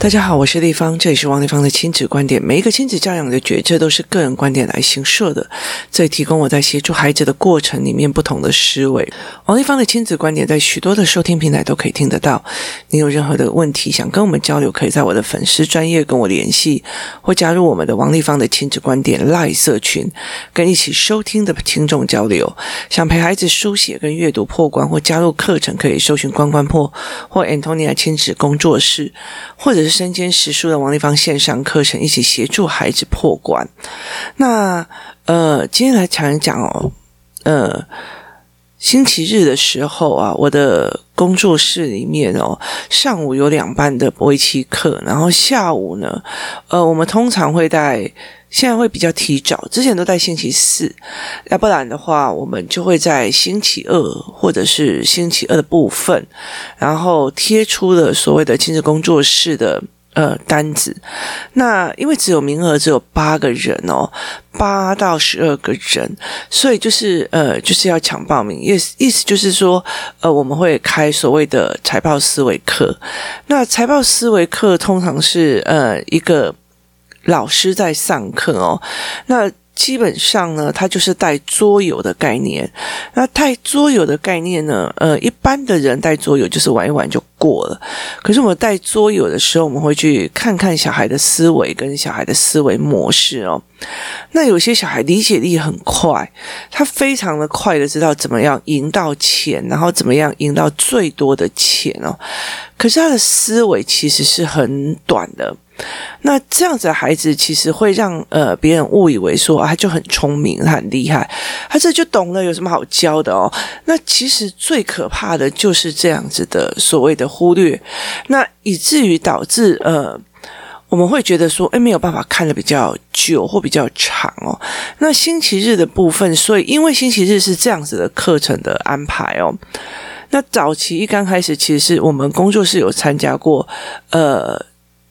大家好，我是丽芳，这里是王丽芳的亲子观点。每一个亲子教养的决策都是个人观点来形设的，这里提供我在协助孩子的过程里面不同的思维。王丽芳的亲子观点在许多的收听平台都可以听得到。你有任何的问题想跟我们交流，可以在我的粉丝专业跟我联系，或加入我们的王丽芳的亲子观点赖社群，跟一起收听的听众交流。想陪孩子书写跟阅读破关，或加入课程，可以搜寻关关破或 Antonia 亲子工作室，或者身兼实书的王立芳线上课程，一起协助孩子破关。那呃，今天来讲一讲哦，呃，星期日的时候啊，我的工作室里面哦，上午有两班的围棋课，然后下午呢，呃，我们通常会在，现在会比较提早，之前都在星期四，要不然的话，我们就会在星期二或者是星期二的部分，然后贴出了所谓的亲子工作室的。呃，单子，那因为只有名额只有八个人哦，八到十二个人，所以就是呃，就是要抢报名。意思意思就是说，呃，我们会开所谓的财报思维课。那财报思维课通常是呃一个老师在上课哦，那。基本上呢，它就是带桌游的概念。那带桌游的概念呢，呃，一般的人带桌游就是玩一玩就过了。可是我们带桌游的时候，我们会去看看小孩的思维跟小孩的思维模式哦。那有些小孩理解力很快，他非常的快的知道怎么样赢到钱，然后怎么样赢到最多的钱哦。可是他的思维其实是很短的。那这样子的孩子其实会让呃别人误以为说啊，他就很聪明，他很厉害，他这就懂了，有什么好教的哦？那其实最可怕的就是这样子的所谓的忽略，那以至于导致呃我们会觉得说，诶，没有办法看得比较久或比较长哦。那星期日的部分，所以因为星期日是这样子的课程的安排哦。那早期一刚开始，其实是我们工作室有参加过呃。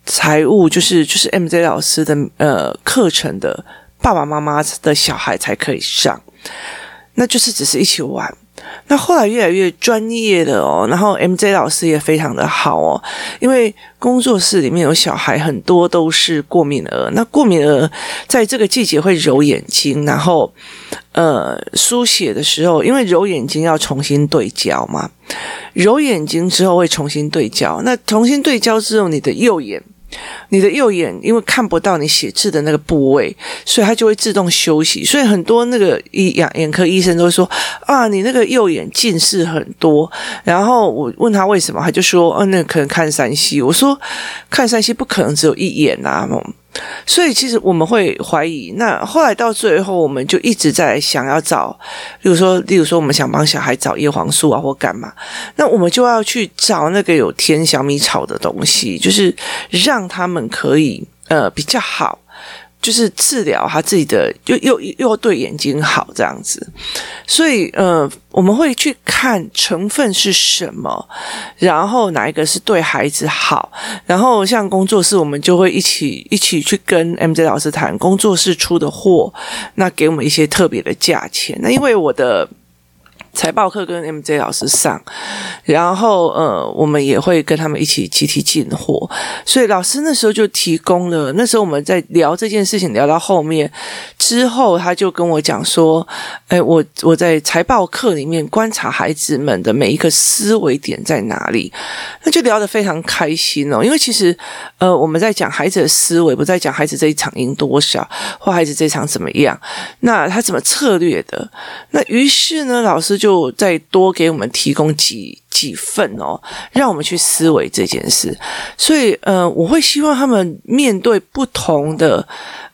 财务就是就是 MJ 老师的呃课程的爸爸妈妈的小孩才可以上，那就是只是一起玩。那后来越来越专业的哦，然后 MJ 老师也非常的好哦，因为工作室里面有小孩很多都是过敏儿，那过敏儿在这个季节会揉眼睛，然后呃书写的时候，因为揉眼睛要重新对焦嘛，揉眼睛之后会重新对焦，那重新对焦之后，你的右眼。你的右眼因为看不到你写字的那个部位，所以它就会自动休息。所以很多那个医眼眼科医生都会说啊，你那个右眼近视很多。然后我问他为什么，他就说，嗯、啊，那可能看山西。我说看山西不可能只有一眼啊。所以其实我们会怀疑，那后来到最后，我们就一直在想要找，比如说，例如说，我们想帮小孩找叶黄素啊，或干嘛，那我们就要去找那个有添小米草的东西，就是让他们可以呃比较好。就是治疗他自己的，又又又对眼睛好这样子，所以呃，我们会去看成分是什么，然后哪一个是对孩子好，然后像工作室，我们就会一起一起去跟 MJ 老师谈工作室出的货，那给我们一些特别的价钱。那因为我的。财报课跟 MJ 老师上，然后呃，我们也会跟他们一起集体进货，所以老师那时候就提供了。那时候我们在聊这件事情，聊到后面之后，他就跟我讲说：“哎，我我在财报课里面观察孩子们的每一个思维点在哪里。”那就聊得非常开心哦，因为其实呃，我们在讲孩子的思维，不在讲孩子这一场赢多少，或孩子这场怎么样，那他怎么策略的？那于是呢，老师就。就再多给我们提供几几份哦，让我们去思维这件事。所以，呃，我会希望他们面对不同的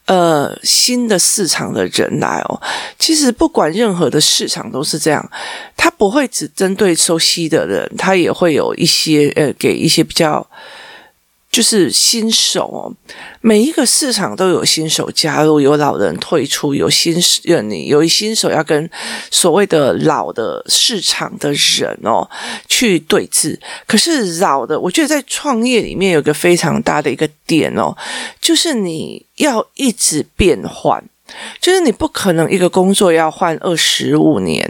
呃新的市场的人来哦。其实，不管任何的市场都是这样，他不会只针对熟悉的人，他也会有一些呃，给一些比较。就是新手哦，每一个市场都有新手加入，有老人退出，有新人，你有一新手要跟所谓的老的市场的人哦去对峙。可是老的，我觉得在创业里面有一个非常大的一个点哦，就是你要一直变换，就是你不可能一个工作要换二十五年。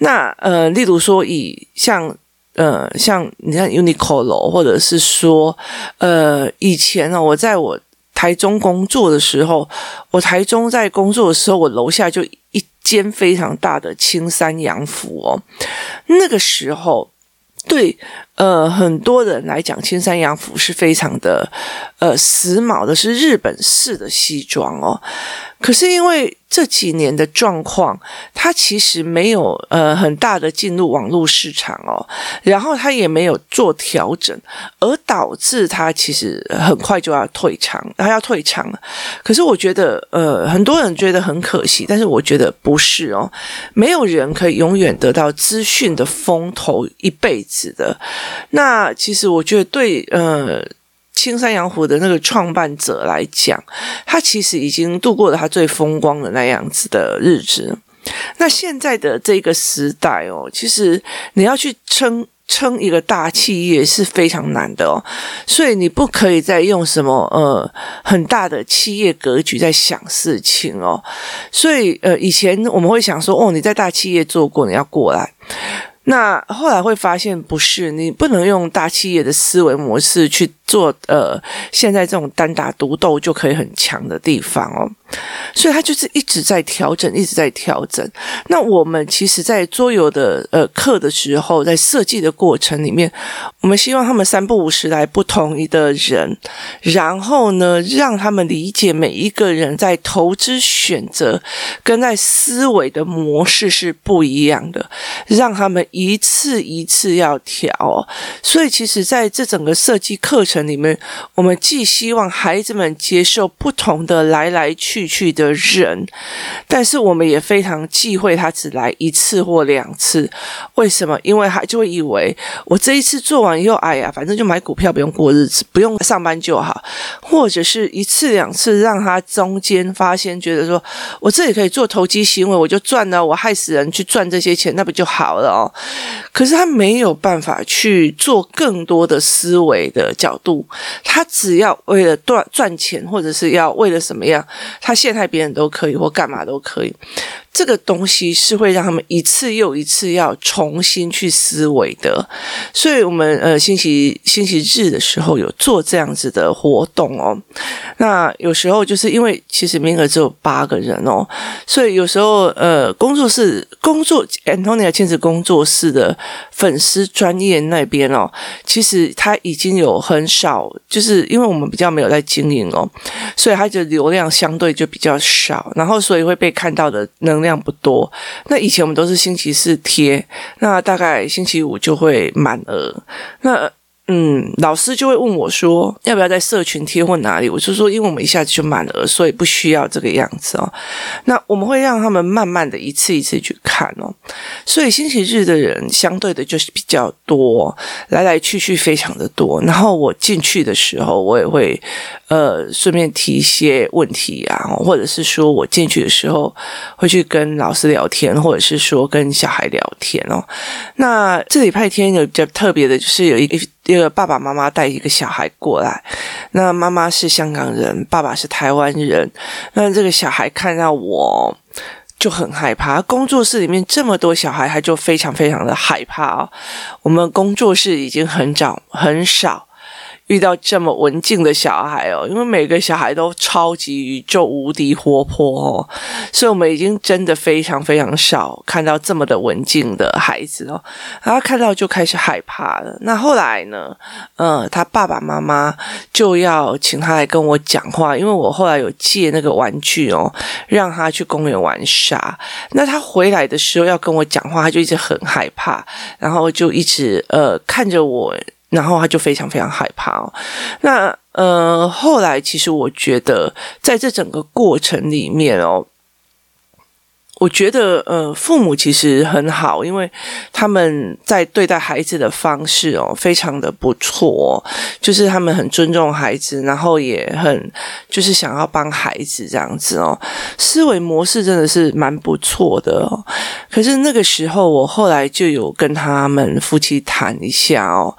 那呃，例如说以像。呃，像你看 Uniqlo，或者是说，呃，以前呢，我在我台中工作的时候，我台中在工作的时候，我楼下就一间非常大的青山洋服哦，那个时候。对，呃，很多人来讲，青山洋服是非常的，呃，时髦的，是日本式的西装哦。可是因为这几年的状况，它其实没有呃很大的进入网络市场哦，然后它也没有做调整，而导致它其实很快就要退场，它要退场了。可是我觉得呃很多人觉得很可惜，但是我觉得不是哦，没有人可以永远得到资讯的风头一辈子的。那其实我觉得对呃。青山洋湖的那个创办者来讲，他其实已经度过了他最风光的那样子的日子。那现在的这个时代哦，其实你要去撑撑一个大企业是非常难的哦，所以你不可以再用什么呃很大的企业格局在想事情哦。所以呃，以前我们会想说，哦，你在大企业做过，你要过来。那后来会发现，不是，你不能用大企业的思维模式去做，呃，现在这种单打独斗就可以很强的地方哦。所以他就是一直在调整，一直在调整。那我们其实，在桌游的呃课的时候，在设计的过程里面，我们希望他们三不五时来不同一的人，然后呢，让他们理解每一个人在投资选择跟在思维的模式是不一样的，让他们一次一次要调。所以，其实在这整个设计课程里面，我们既希望孩子们接受不同的来来去。去的人，但是我们也非常忌讳他只来一次或两次。为什么？因为他就会以为我这一次做完以后，哎呀，反正就买股票，不用过日子，不用上班就好。或者是一次两次，让他中间发现，觉得说我这里可以做投机行为，我就赚了，我害死人去赚这些钱，那不就好了哦？可是他没有办法去做更多的思维的角度，他只要为了赚赚钱，或者是要为了什么样？他陷害别人都可以，或干嘛都可以。这个东西是会让他们一次又一次要重新去思维的，所以我们呃星期星期日的时候有做这样子的活动哦。那有时候就是因为其实名额只有八个人哦，所以有时候呃工作室工作 Antonia 亲子工作室的粉丝专业那边哦，其实他已经有很少，就是因为我们比较没有在经营哦，所以他的流量相对就比较少，然后所以会被看到的能量。量不多，那以前我们都是星期四贴，那大概星期五就会满额，那。嗯，老师就会问我说，要不要在社群贴或哪里？我就说，因为我们一下子就满了，所以不需要这个样子哦。那我们会让他们慢慢的一次一次去看哦。所以星期日的人相对的就是比较多，来来去去非常的多。然后我进去的时候，我也会呃顺便提一些问题啊，或者是说我进去的时候会去跟老师聊天，或者是说跟小孩聊天哦。那这礼拜天有比较特别的，就是有一个。一个爸爸妈妈带一个小孩过来，那妈妈是香港人，爸爸是台湾人。那这个小孩看到我就很害怕，工作室里面这么多小孩，他就非常非常的害怕哦。我们工作室已经很早很少。遇到这么文静的小孩哦，因为每个小孩都超级宇宙无敌活泼哦，所以我们已经真的非常非常少看到这么的文静的孩子哦。然后看到就开始害怕了。那后来呢？嗯，他爸爸妈妈就要请他来跟我讲话，因为我后来有借那个玩具哦，让他去公园玩沙。那他回来的时候要跟我讲话，他就一直很害怕，然后就一直呃看着我。然后他就非常非常害怕哦。那呃，后来其实我觉得，在这整个过程里面哦。我觉得，呃，父母其实很好，因为他们在对待孩子的方式哦，非常的不错，就是他们很尊重孩子，然后也很就是想要帮孩子这样子哦，思维模式真的是蛮不错的哦。可是那个时候，我后来就有跟他们夫妻谈一下哦，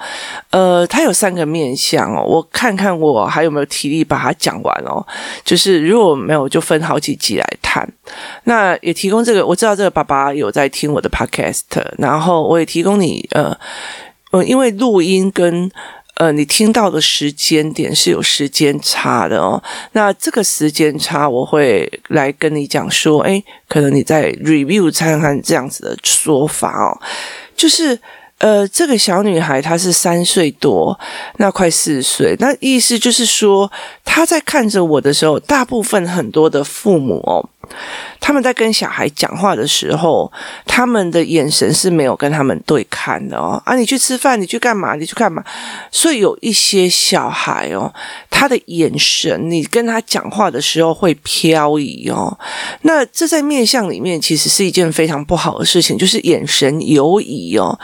呃，他有三个面向哦，我看看我还有没有体力把它讲完哦，就是如果没有，就分好几集来谈。那也提。提供这个，我知道这个爸爸有在听我的 podcast，然后我也提供你呃呃，因为录音跟呃你听到的时间点是有时间差的哦。那这个时间差，我会来跟你讲说，诶，可能你在 review 看看这样子的说法哦，就是。呃，这个小女孩她是三岁多，那快四岁，那意思就是说，她在看着我的时候，大部分很多的父母哦。他们在跟小孩讲话的时候，他们的眼神是没有跟他们对看的哦。啊，你去吃饭，你去干嘛？你去干嘛？所以有一些小孩哦，他的眼神，你跟他讲话的时候会飘移哦。那这在面相里面其实是一件非常不好的事情，就是眼神游移哦。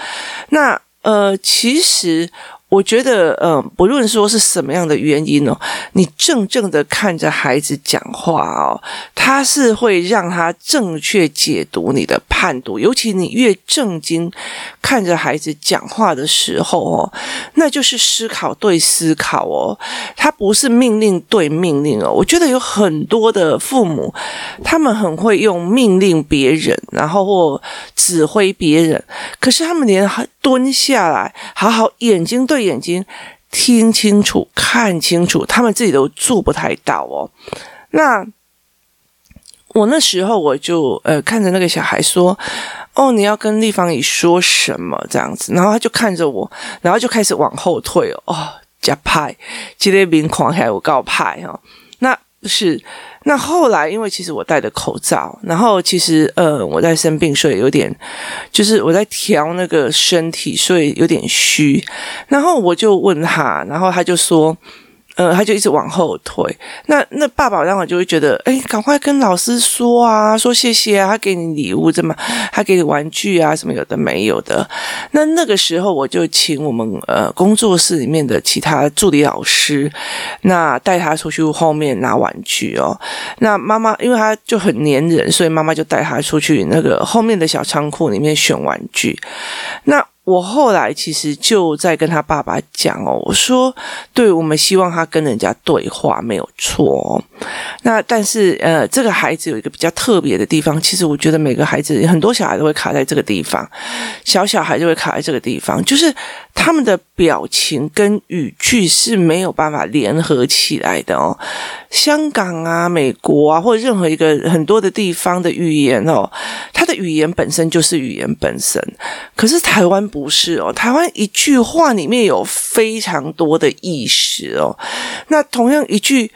那呃，其实。我觉得，嗯、呃，不论说是什么样的原因哦，你正正的看着孩子讲话哦，他是会让他正确解读你的判读。尤其你越正经看着孩子讲话的时候哦，那就是思考对思考哦，他不是命令对命令哦。我觉得有很多的父母，他们很会用命令别人，然后或指挥别人，可是他们连蹲下来，好好眼睛对。眼睛听清楚、看清楚，他们自己都做不太到哦。那我那时候我就呃看着那个小孩说：“哦，你要跟立方姨说什么？”这样子，然后他就看着我，然后就开始往后退哦。哦，加派，今天明狂还有告派哦。是。那后来，因为其实我戴着口罩，然后其实呃我在生病，所以有点就是我在调那个身体，所以有点虚。然后我就问他，然后他就说。呃，他就一直往后退。那那爸爸当然就会觉得，哎，赶快跟老师说啊，说谢谢啊，他给你礼物，怎么，他给你玩具啊，什么有的没有的。那那个时候，我就请我们呃工作室里面的其他助理老师，那带他出去后面拿玩具哦。那妈妈因为他就很黏人，所以妈妈就带他出去那个后面的小仓库里面选玩具。那。我后来其实就在跟他爸爸讲哦，我说，对，我们希望他跟人家对话没有错哦。那但是呃，这个孩子有一个比较特别的地方，其实我觉得每个孩子很多小孩都会卡在这个地方，小小孩就会卡在这个地方，就是他们的表情跟语句是没有办法联合起来的哦。香港啊、美国啊，或者任何一个很多的地方的语言哦，它的语言本身就是语言本身，可是台湾。不是哦，台湾一句话里面有非常多的意思哦。那同样一句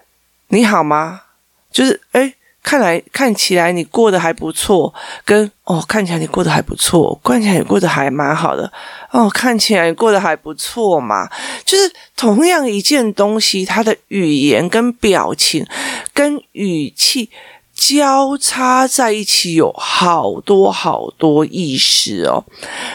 “你好吗”，就是哎，看来看起来你过得还不错，跟哦看起来你过得还不错，看起来你过得还蛮好的哦，看起来你过得还不错嘛。就是同样一件东西，它的语言跟表情跟语气。交叉在一起，有好多好多意识哦。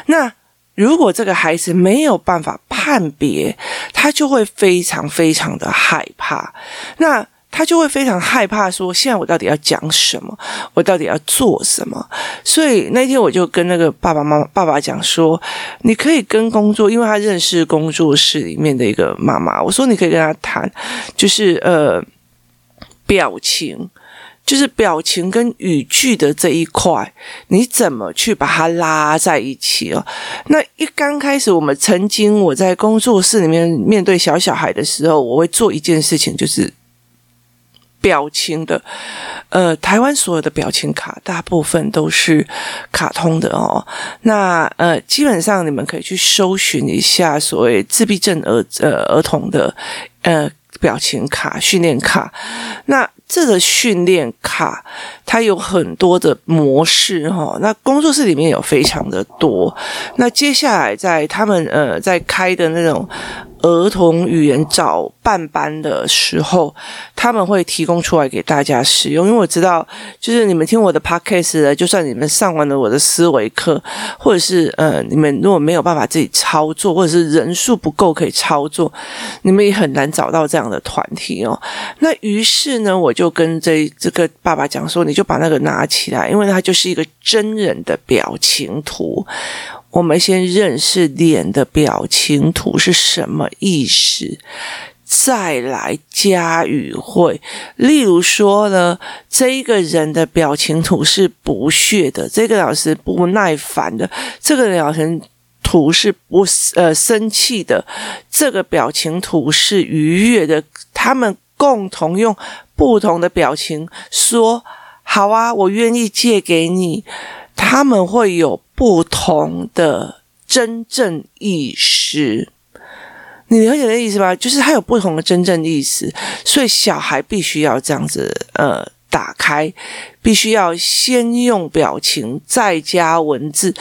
那如果这个孩子没有办法判别，他就会非常非常的害怕。那他就会非常害怕，说：现在我到底要讲什么？我到底要做什么？所以那天我就跟那个爸爸妈妈爸爸讲说：你可以跟工作，因为他认识工作室里面的一个妈妈。我说你可以跟他谈，就是呃表情。就是表情跟语句的这一块，你怎么去把它拉在一起哦？那一刚开始，我们曾经我在工作室里面面对小小孩的时候，我会做一件事情，就是表情的。呃，台湾所有的表情卡大部分都是卡通的哦。那呃，基本上你们可以去搜寻一下所谓自闭症儿呃儿童的呃表情卡训练卡，那。这个训练卡，它有很多的模式哈。那工作室里面有非常的多。那接下来在他们呃在开的那种。儿童语言早办班的时候，他们会提供出来给大家使用。因为我知道，就是你们听我的 podcast 的，就算你们上完了我的思维课，或者是呃，你们如果没有办法自己操作，或者是人数不够可以操作，你们也很难找到这样的团体哦。那于是呢，我就跟这这个爸爸讲说，你就把那个拿起来，因为它就是一个真人的表情图。我们先认识脸的表情图是什么意思，再来加语汇。例如说呢，这一个人的表情图是不屑的，这个老师不耐烦的，这个老师图是不呃生气的，这个表情图是愉悦的，他们共同用不同的表情说：“好啊，我愿意借给你。”他们会有不同的真正意识。你了解的意思吧？就是他有不同的真正意思，所以小孩必须要这样子呃打开，必须要先用表情再加文字。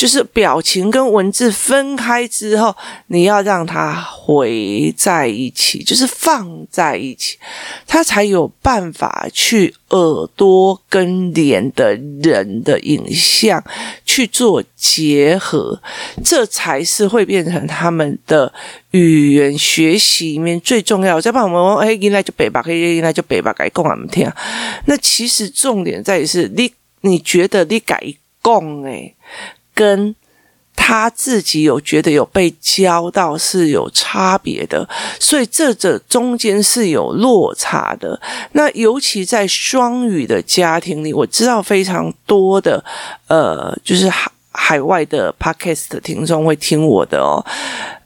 就是表情跟文字分开之后，你要让它回在一起，就是放在一起，它才有办法去耳朵跟脸的人的影像去做结合，这才是会变成他们的语言学习里面最重要的。再帮我们，哎，应该就北吧，可以应该就北吧，改讲我们听啊。那其实重点在于是你，你觉得你改讲诶。跟他自己有觉得有被教到是有差别的，所以这这中间是有落差的。那尤其在双语的家庭里，我知道非常多的呃，就是海海外的 podcast 的听众会听我的哦。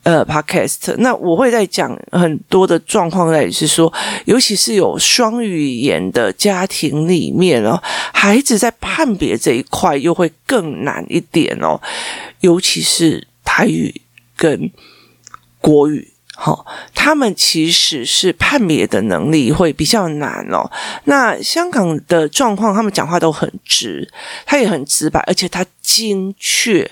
呃，podcast，那我会在讲很多的状况，在是说，尤其是有双语言的家庭里面哦，孩子在判别这一块又会更难一点哦，尤其是台语跟国语。好，他们其实是判别的能力会比较难哦。那香港的状况，他们讲话都很直，他也很直白，而且他精确。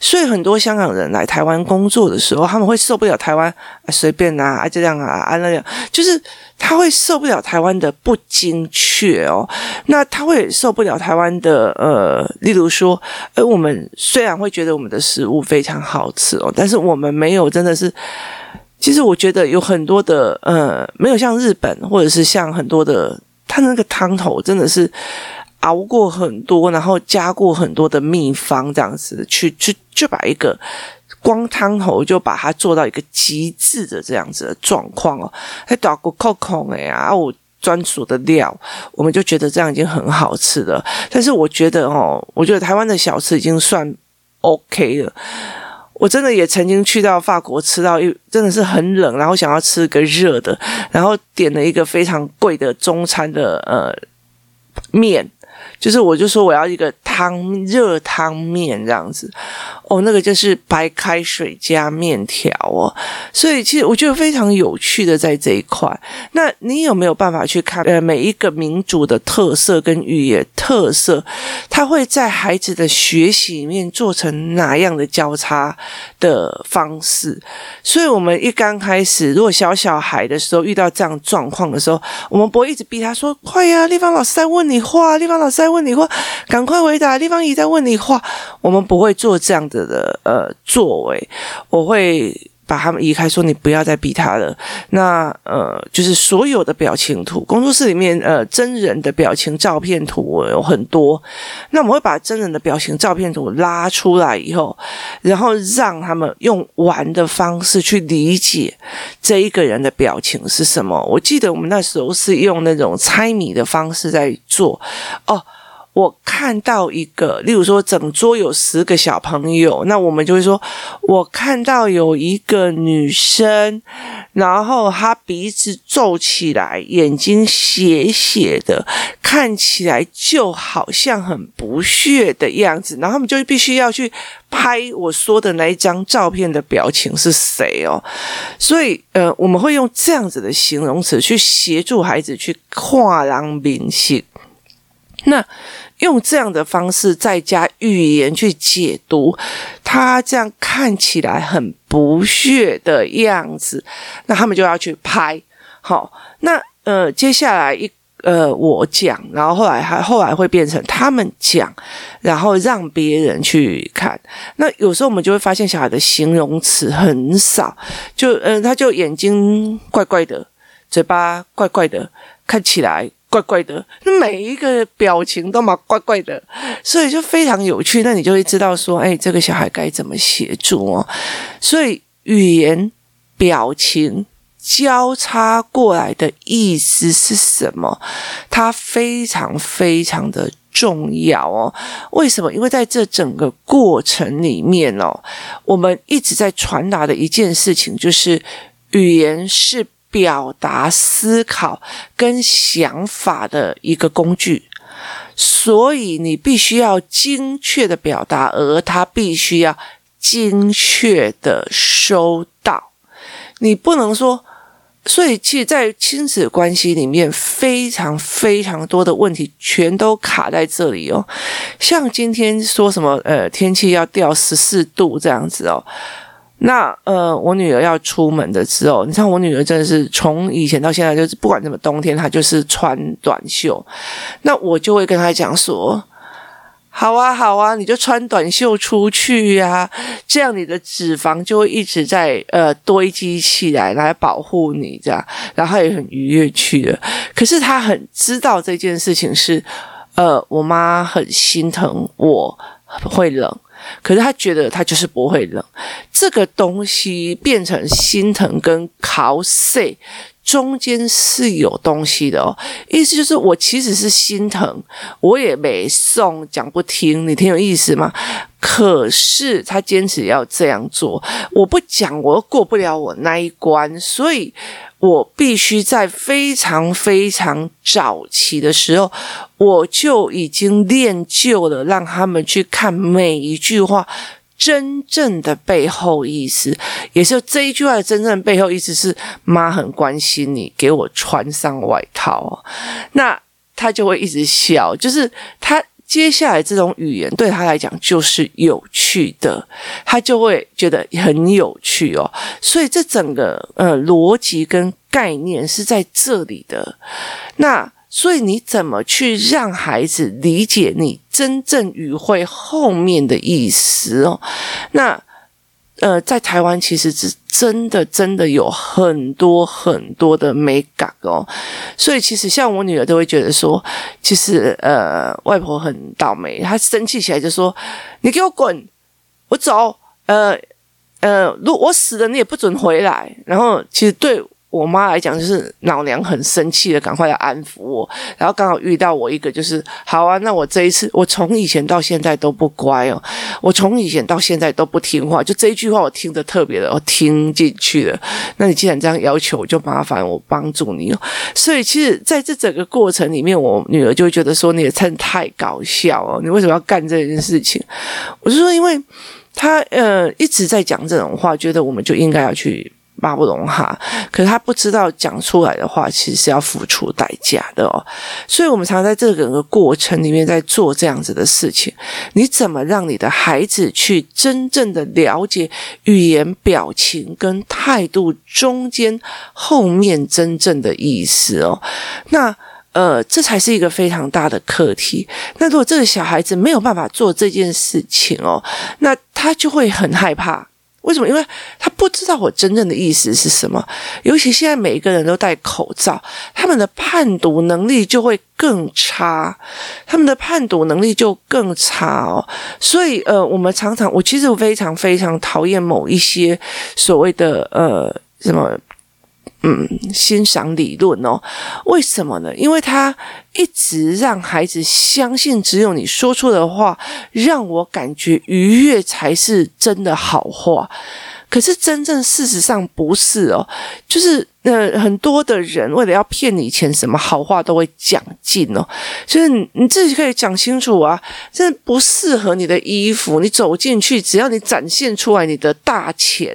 所以很多香港人来台湾工作的时候，他们会受不了台湾随便啊，啊这样啊啊那样，就是他会受不了台湾的不精确哦。那他会受不了台湾的呃，例如说，呃，我们虽然会觉得我们的食物非常好吃哦，但是我们没有真的是。其实我觉得有很多的，呃，没有像日本，或者是像很多的，他那个汤头真的是熬过很多，然后加过很多的秘方，这样子去去就把一个光汤头就把它做到一个极致的这样子的状况哦，还打过扣扣哎呀，我专属的料，我们就觉得这样已经很好吃了。但是我觉得哦，我觉得台湾的小吃已经算 OK 了。我真的也曾经去到法国吃到一真的是很冷，然后想要吃个热的，然后点了一个非常贵的中餐的呃面。就是我就说我要一个汤热汤面这样子哦，那个就是白开水加面条哦，所以其实我觉得非常有趣的在这一块。那你有没有办法去看呃每一个民族的特色跟语言特色，它会在孩子的学习里面做成哪样的交叉的方式？所以我们一刚开始如果小小孩的时候遇到这样状况的时候，我们不会一直逼他说快呀，丽芳老师在问你话，丽芳老师在问你话，赶快回答。地方姨在问你话，我们不会做这样子的呃作为，我会把他们移开，说你不要再逼他了。那呃，就是所有的表情图，工作室里面呃真人的表情照片图我有很多，那我们会把真人的表情照片图拉出来以后，然后让他们用玩的方式去理解这一个人的表情是什么。我记得我们那时候是用那种猜谜的方式在做哦。我看到一个，例如说，整桌有十个小朋友，那我们就会说，我看到有一个女生，然后她鼻子皱起来，眼睛斜斜的，看起来就好像很不屑的样子，然后他们就必须要去拍我说的那一张照片的表情是谁哦，所以呃，我们会用这样子的形容词去协助孩子去跨栏明性。那用这样的方式再加语言去解读，他这样看起来很不屑的样子，那他们就要去拍。好，那呃，接下来一呃，我讲，然后后来还后来会变成他们讲，然后让别人去看。那有时候我们就会发现小孩的形容词很少，就嗯、呃，他就眼睛怪怪的，嘴巴怪怪的，看起来。怪怪的，每一个表情都嘛怪怪的，所以就非常有趣。那你就会知道说，哎，这个小孩该怎么协助哦。所以语言表情交叉过来的意思是什么？它非常非常的重要哦。为什么？因为在这整个过程里面哦，我们一直在传达的一件事情，就是语言是表达思考跟想法的一个工具，所以你必须要精确的表达，而他必须要精确的收到。你不能说。所以，其实，在亲子关系里面，非常非常多的问题全都卡在这里哦。像今天说什么，呃，天气要掉十四度这样子哦。那呃，我女儿要出门的时候，你看我女儿真的是从以前到现在，就是不管怎么冬天，她就是穿短袖。那我就会跟她讲说。好啊，好啊，你就穿短袖出去呀，啊，这样你的脂肪就会一直在呃堆积起来，来保护你这样，然后他也很愉悦去了。可是他很知道这件事情是，呃，我妈很心疼我会冷，可是他觉得他就是不会冷，这个东西变成心疼跟考试。中间是有东西的哦，意思就是我其实是心疼，我也没送，讲不听，你挺有意思吗？可是他坚持要这样做，我不讲，我又过不了我那一关，所以我必须在非常非常早期的时候，我就已经练就了，让他们去看每一句话。真正的背后意思，也是这一句话的真正背后意思是妈很关心你，给我穿上外套。那他就会一直笑，就是他接下来这种语言对他来讲就是有趣的，他就会觉得很有趣哦。所以这整个呃逻辑跟概念是在这里的。那。所以你怎么去让孩子理解你真正语汇后面的意思哦？那呃，在台湾其实是真的真的有很多很多的美感哦。所以其实像我女儿都会觉得说，其实呃，外婆很倒霉，她生气起来就说：“你给我滚，我走。”呃呃，如我死了，你也不准回来。然后其实对。我妈来讲就是老娘很生气的，赶快来安抚我。然后刚好遇到我一个，就是好啊，那我这一次我从以前到现在都不乖哦，我从以前到现在都不听话，就这一句话我听得特别的，我听进去了。那你既然这样要求，我就麻烦我帮助你哦。所以其实在这整个过程里面，我女儿就会觉得说你也真太搞笑哦，你为什么要干这件事情？我就说，因为她呃一直在讲这种话，觉得我们就应该要去。巴不隆哈，可是他不知道讲出来的话，其实是要付出代价的哦。所以，我们常常在这个过程里面在做这样子的事情。你怎么让你的孩子去真正的了解语言、表情跟态度中间后面真正的意思哦？那呃，这才是一个非常大的课题。那如果这个小孩子没有办法做这件事情哦，那他就会很害怕。为什么？因为他不知道我真正的意思是什么。尤其现在每一个人都戴口罩，他们的判读能力就会更差，他们的判读能力就更差哦。所以，呃，我们常常，我其实非常非常讨厌某一些所谓的呃什么。嗯，欣赏理论哦，为什么呢？因为他一直让孩子相信，只有你说出的话让我感觉愉悦才是真的好话。可是真正事实上不是哦，就是。那很多的人为了要骗你钱，什么好话都会讲尽哦。就是你自己可以讲清楚啊，这不适合你的衣服，你走进去，只要你展现出来你的大钱，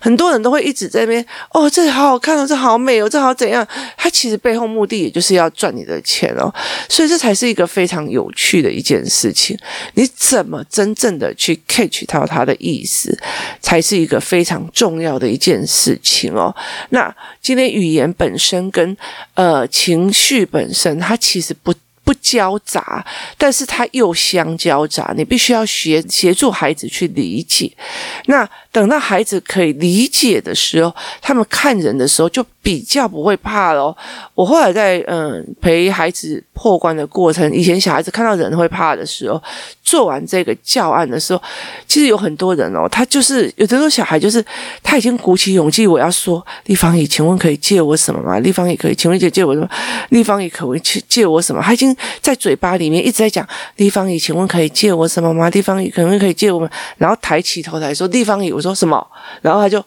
很多人都会一直在那边哦，这好好看哦，这好美哦，这好怎样？他其实背后目的也就是要赚你的钱哦。所以这才是一个非常有趣的一件事情。你怎么真正的去 catch 到他的意思，才是一个非常重要的一件事情哦。那。今天语言本身跟呃情绪本身，它其实不不交杂，但是它又相交杂。你必须要学协助孩子去理解。那等到孩子可以理解的时候，他们看人的时候就比较不会怕咯。我后来在嗯陪孩子破关的过程，以前小孩子看到人会怕的时候，做完这个教案的时候，其实有很多人哦，他就是有的时候小孩就是他已经鼓起勇气，我要说立方体，请问可以借我什么吗？立方体可以，请问姐借我什么？立方体可以借借我什么？他已经。在嘴巴里面一直在讲，丽芳姨，请问可以借我什么吗？丽芳姨，可能可以借我们，然后抬起头来说，丽芳姨，我说什么？然后他就，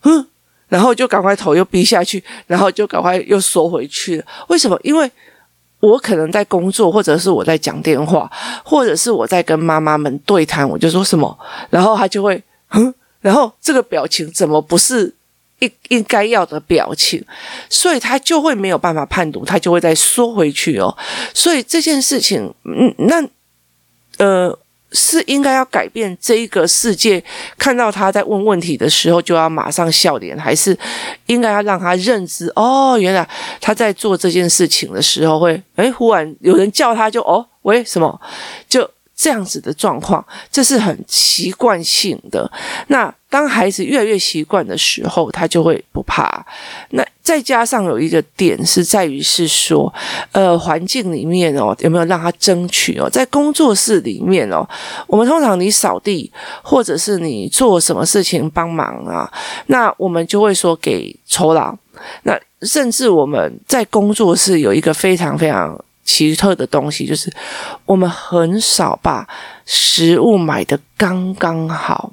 哼，然后就赶快头又低下去，然后就赶快又缩回去了。为什么？因为我可能在工作，或者是我在讲电话，或者是我在跟妈妈们对谈，我就说什么，然后他就会，哼，然后这个表情怎么不是？应应该要的表情，所以他就会没有办法判读，他就会再缩回去哦。所以这件事情，嗯，那呃，是应该要改变这一个世界，看到他在问问题的时候就要马上笑脸，还是应该要让他认知哦，原来他在做这件事情的时候会，诶，忽然有人叫他就哦，喂，什么就。这样子的状况，这是很习惯性的。那当孩子越来越习惯的时候，他就会不怕。那再加上有一个点是在于是说，呃，环境里面哦，有没有让他争取哦？在工作室里面哦，我们通常你扫地或者是你做什么事情帮忙啊，那我们就会说给酬劳。那甚至我们在工作室有一个非常非常。奇特的东西就是，我们很少把食物买的刚刚好，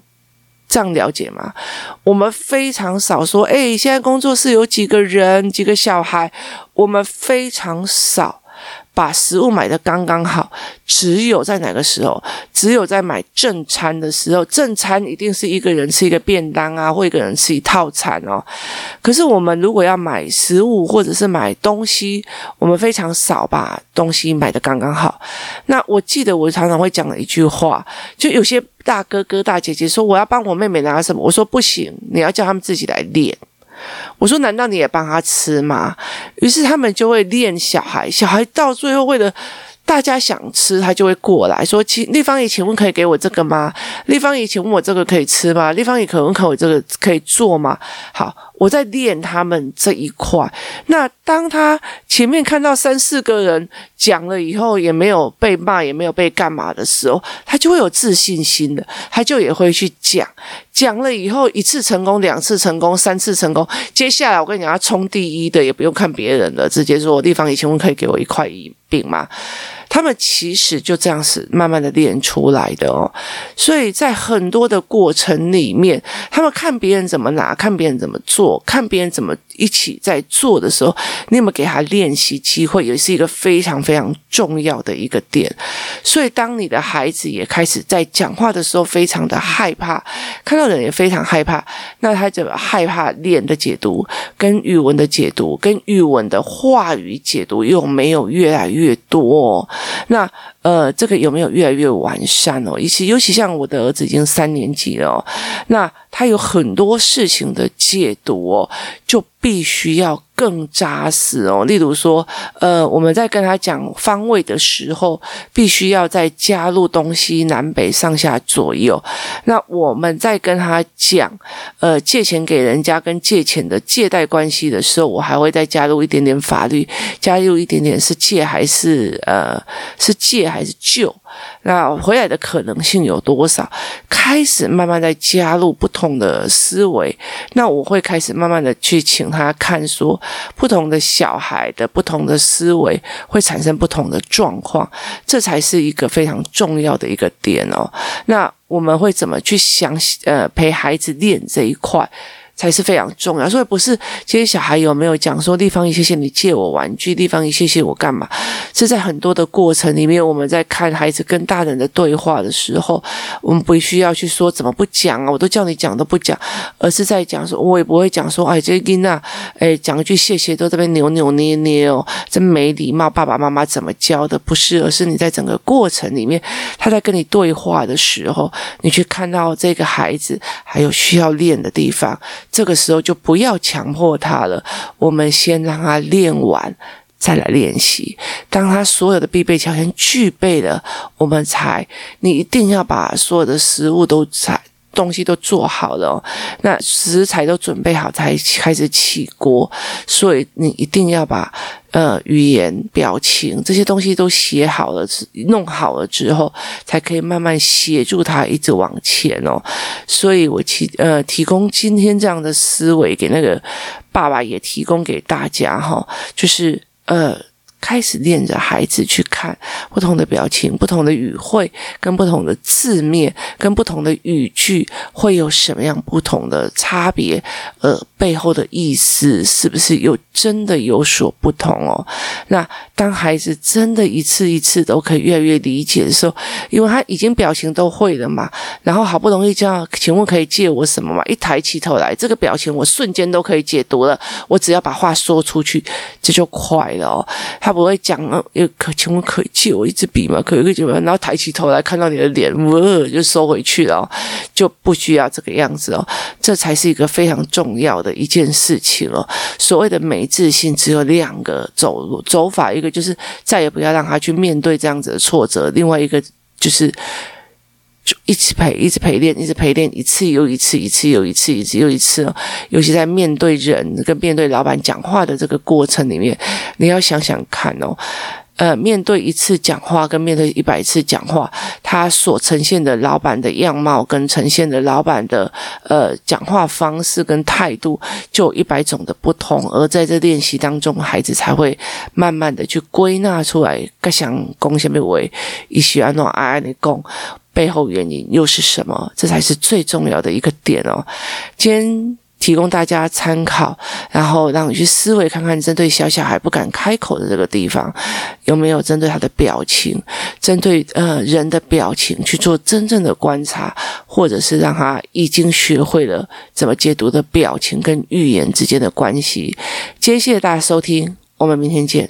这样了解吗？我们非常少说，诶，现在工作室有几个人，几个小孩，我们非常少。把食物买得刚刚好，只有在哪个时候？只有在买正餐的时候，正餐一定是一个人吃一个便当啊，或一个人吃一套餐哦。可是我们如果要买食物或者是买东西，我们非常少把东西买得刚刚好。那我记得我常常会讲的一句话，就有些大哥哥大姐姐说我要帮我妹妹拿什么，我说不行，你要叫他们自己来练。我说：“难道你也帮他吃吗？”于是他们就会练小孩，小孩到最后为了大家想吃，他就会过来说：“请立方姨，请问可以给我这个吗？立方姨，请问我这个可以吃吗？立方姨，可问可我这个可以做吗？”好。我在练他们这一块。那当他前面看到三四个人讲了以后，也没有被骂，也没有被干嘛的时候，他就会有自信心的，他就也会去讲。讲了以后，一次成功，两次成功，三次成功。接下来我跟你讲，他冲第一的也不用看别人了，直接说：“地方，以前我可以给我一块一饼吗？”他们其实就这样子慢慢的练出来的哦，所以在很多的过程里面，他们看别人怎么拿，看别人怎么做，看别人怎么一起在做的时候，你有没有给他练习机会，也是一个非常非常重要的一个点。所以，当你的孩子也开始在讲话的时候，非常的害怕，看到人也非常害怕，那他就害怕脸的解读，跟语文的解读，跟语文的话语解读又没有越来越多。那呃，这个有没有越来越完善哦？尤其尤其像我的儿子已经三年级了哦，那他有很多事情的解读哦，就必须要。更扎实哦，例如说，呃，我们在跟他讲方位的时候，必须要再加入东西南北上下左右。那我们在跟他讲，呃，借钱给人家跟借钱的借贷关系的时候，我还会再加入一点点法律，加入一点点是借还是呃是借还是救。那回来的可能性有多少？开始慢慢在加入不同的思维。那我会开始慢慢的去请他看说，不同的小孩的不同的思维会产生不同的状况，这才是一个非常重要的一个点哦。那我们会怎么去想？呃，陪孩子练这一块？才是非常重要，所以不是这些小孩有没有讲说，丽芳姨谢谢你借我玩具，丽芳姨谢谢我干嘛？是在很多的过程里面，我们在看孩子跟大人的对话的时候，我们不需要去说怎么不讲啊，我都叫你讲都不讲，而是在讲说，我也不会讲说，哎，这囡娜，哎，讲一句谢谢都这边扭扭捏捏哦，真没礼貌，爸爸妈妈怎么教的？不是，而是你在整个过程里面，他在跟你对话的时候，你去看到这个孩子还有需要练的地方。这个时候就不要强迫他了，我们先让他练完，再来练习。当他所有的必备条件具备了，我们才，你一定要把所有的食物都采。东西都做好了，那食材都准备好才开始起锅，所以你一定要把呃语言、表情这些东西都写好了、弄好了之后，才可以慢慢协助他一直往前哦。所以我提呃提供今天这样的思维给那个爸爸，也提供给大家哈，就是呃。开始练着孩子去看不同的表情、不同的语汇、跟不同的字面、跟不同的语句会有什么样不同的差别，呃，背后的意思是不是有真的有所不同哦？那当孩子真的一次一次都可以越来越理解的时候，因为他已经表情都会了嘛，然后好不容易这样，请问可以借我什么吗？一抬起头来，这个表情我瞬间都可以解读了，我只要把话说出去，这就快了哦。他他不会讲了，有可请问可以借我一支笔吗？可以可以借吗？然后抬起头来看到你的脸，呃，就收回去了，就不需要这个样子哦。这才是一个非常重要的一件事情哦。所谓的没自信，只有两个走走法，一个就是再也不要让他去面对这样子的挫折，另外一个就是。就一直陪，一直陪练，一直陪练，一次又一次，一次又一次，一次又一次哦。尤其在面对人跟面对老板讲话的这个过程里面，你要想想看哦。呃，面对一次讲话跟面对一百次讲话，他所呈现的老板的样貌跟呈现的老板的呃讲话方式跟态度，就有一百种的不同。而在这练习当中，孩子才会慢慢的去归纳出来，该想讲什么话，伊是按怎爱安的讲，背后原因又是什么？这才是最重要的一个点哦。今天。提供大家参考，然后让你去思维看看，针对小小孩不敢开口的这个地方，有没有针对他的表情，针对呃人的表情去做真正的观察，或者是让他已经学会了怎么解读的表情跟语言之间的关系。今天谢谢大家收听，我们明天见。